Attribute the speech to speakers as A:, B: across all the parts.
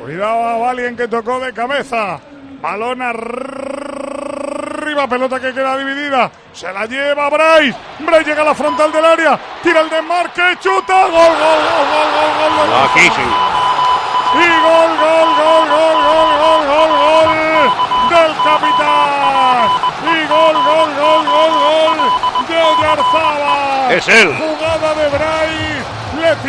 A: Cuidado a Valien que tocó de cabeza. Balón arriba, pelota que queda dividida. Se la lleva Bryce. Bryce llega a la frontal del área. Tira el desmarque, chuta. Gol, gol, gol, gol, gol, gol. gol.
B: Aquí sí.
A: Y gol, gol, gol, gol, gol, gol, gol, gol del capitán. Y gol, gol, gol, gol, gol de Oyarzábal.
B: Es él.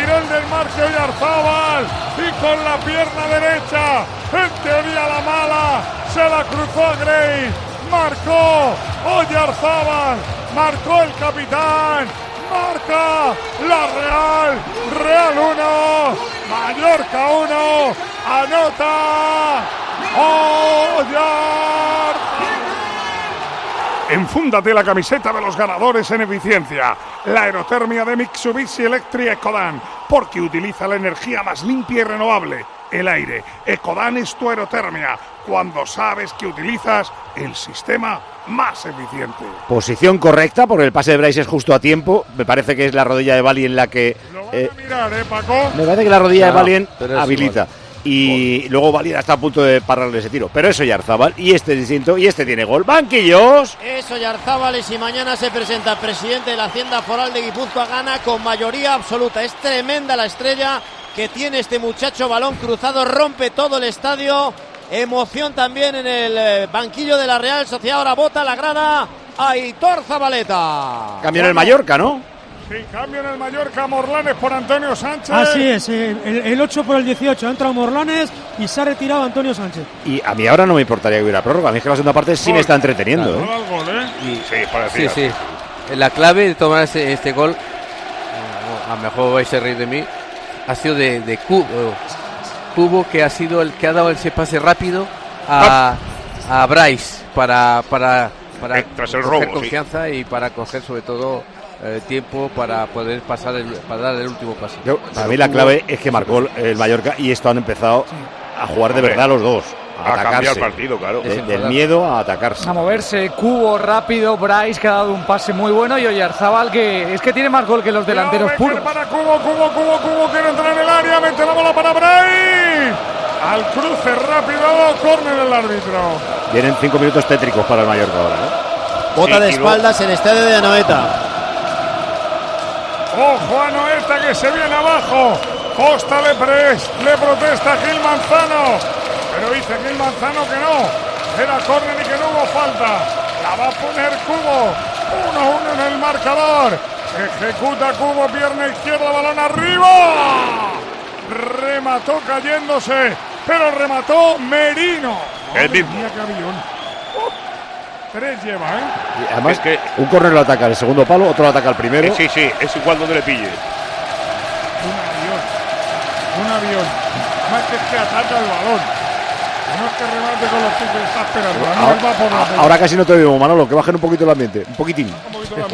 A: Jugada de Bryce. Le tiró el desmarque Oyarzábal. Y con la pierna derecha, en teoría la mala, se la cruzó a Gray. Marcó Oyarzábal. Marcó el capitán. Marca la Real. Real 1. Mallorca 1. Anota. Oyarzábal. Enfúndate la camiseta de los ganadores en eficiencia. La aerotermia de Mitsubishi Electric Ecodan. Porque utiliza la energía más limpia y renovable. El aire. Ecodan es tu aerotermia. Cuando sabes que utilizas el sistema más eficiente.
C: Posición correcta, porque el pase de Bryce es justo a tiempo. Me parece que es la rodilla de Valien la que.
A: Lo van
C: eh,
A: a mirar, ¿eh, Paco?
C: me parece que la rodilla de
D: No, es
C: habilita. Y luego Valien está a punto de pararle ese tiro. Pero eso ya Arzabal. Y este es distinto. Y este tiene gol. Banquillos.
E: Eso Yarzábal y si mañana se presenta el presidente de la Hacienda Foral de Guipúzcoa gana con mayoría absoluta. Es tremenda la estrella que tiene este muchacho, balón cruzado, rompe todo el estadio. Emoción también en el eh, banquillo de la Real Sociedad. Ahora bota la grada Aitor Zabaleta.
C: Cambió en el Mallorca, ¿no?
A: Sí, cambio en el Mallorca, Morlanes por Antonio Sánchez.
F: Así es, eh, el, el 8 por el 18. Ha entrado Morlanes y se ha retirado Antonio Sánchez.
C: Y a mí ahora no me importaría que hubiera prórroga. A mí es que la segunda parte sí me está entreteniendo. ¿eh?
A: gol, ¿eh?
D: Y-
B: Sí,
D: sí, sí. La clave de tomar este, este gol, a lo mejor vais a reír de mí, ha sido de, de Cubo, Cubo que ha sido el que ha dado ese pase rápido a, a Bryce para para para
B: Eh, tras el
D: coger
B: robo, sí.
D: confianza y para coger sobre todo eh, tiempo para poder pasar el, para dar el último pase.
C: Yo, para mí la clave es que marcó el- Mallorca y esto han empezado a jugar de
B: Hombre,
C: verdad los dos. A
B: cambiado el
C: atacarse.
B: partido, claro.
C: De- del miedo a atacarse.
G: A moverse, Cubo rápido, Bryce que ha dado un pase muy bueno y Oyarzábal que es que tiene más gol que los delanteros puros.
A: para Cubo, Cubo, Cubo, Cubo, quiere entrar en el área, mete la bola para Bray. Al cruce rápido, córner el árbitro.
C: Vienen cinco minutos tétricos para el Mallorca ahora. ¿eh?
E: Bota
B: Sí,
E: de espaldas en el estadio de Anoeta.
A: Ojo a Noeta que se viene abajo. Costa le, pres- le protesta a Gil Manzano. Pero dice Gil Manzano que no. Era córner y que no hubo falta. La va a poner Cubo. 1-1 en el marcador. Ejecuta Cubo, pierna izquierda, balón arriba. Remató cayéndose. Pero remató Merino.
B: El mismo.
A: mía, qué avión. Tres lleva, ¿eh?
C: Y además,
B: Es que-
C: un córner lo ataca el segundo palo, otro lo ataca el primero.
B: Eh, sí, sí, es igual donde le pille.
A: Un avión. Un avión. Más que es que ataca el balón. No es que remate con los pies está esperando. No, él va por la
C: Ahora, casi no te veo, Manolo, que bajen un poquito el ambiente. Un poquitín.
A: un poquito la-